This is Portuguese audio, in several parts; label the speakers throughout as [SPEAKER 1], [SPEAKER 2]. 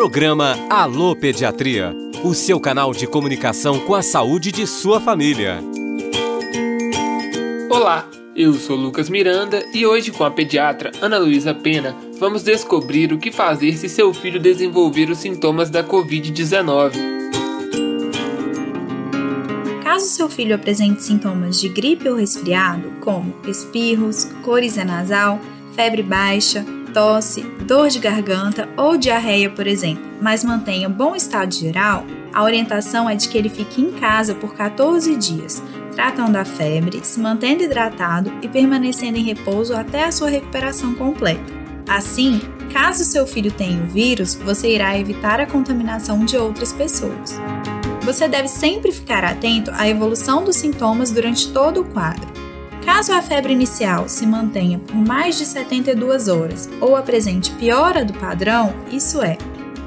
[SPEAKER 1] Programa Alô Pediatria, o seu canal de comunicação com a saúde de sua família.
[SPEAKER 2] Olá, eu sou Lucas Miranda e hoje com a pediatra Ana Luísa Pena vamos descobrir o que fazer se seu filho desenvolver os sintomas da Covid-19.
[SPEAKER 3] Caso seu filho apresente sintomas de gripe ou resfriado, como espirros, coriza nasal, febre baixa, tosse, dor de garganta ou diarreia, por exemplo, mas mantenha bom estado geral, a orientação é de que ele fique em casa por 14 dias, tratando a febre, se mantendo hidratado e permanecendo em repouso até a sua recuperação completa. Assim, caso seu filho tenha o vírus, você irá evitar a contaminação de outras pessoas. Você deve sempre ficar atento à evolução dos sintomas durante todo o quadro. Caso a febre inicial se mantenha por mais de 72 horas ou apresente piora do padrão, isso é,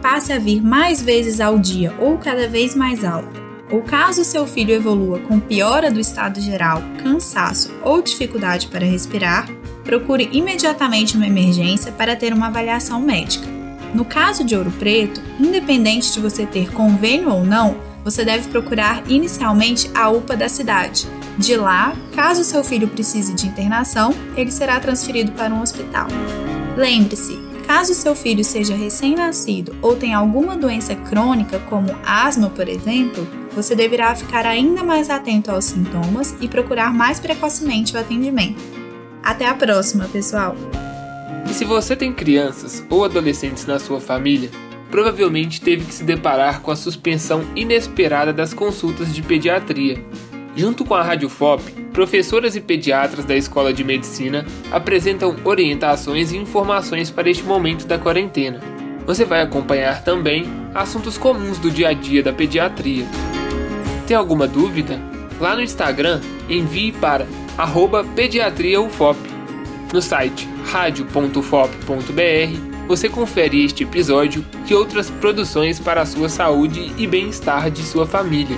[SPEAKER 3] passe a vir mais vezes ao dia ou cada vez mais alta, ou caso seu filho evolua com piora do estado geral, cansaço ou dificuldade para respirar, procure imediatamente uma emergência para ter uma avaliação médica. No caso de Ouro Preto, independente de você ter convênio ou não, você deve procurar inicialmente a UPA da cidade. De lá, caso seu filho precise de internação, ele será transferido para um hospital. Lembre-se, caso seu filho seja recém-nascido ou tenha alguma doença crônica, como asma, por exemplo, você deverá ficar ainda mais atento aos sintomas e procurar mais precocemente o atendimento. Até a próxima, pessoal!
[SPEAKER 2] E se você tem crianças ou adolescentes na sua família, provavelmente teve que se deparar com a suspensão inesperada das consultas de pediatria. Junto com a Rádio FOP, professoras e pediatras da Escola de Medicina apresentam orientações e informações para este momento da quarentena. Você vai acompanhar também assuntos comuns do dia a dia da pediatria. Tem alguma dúvida? Lá no Instagram, envie para pediatriaufop. No site radio.fop.br você confere este episódio e outras produções para a sua saúde e bem-estar de sua família.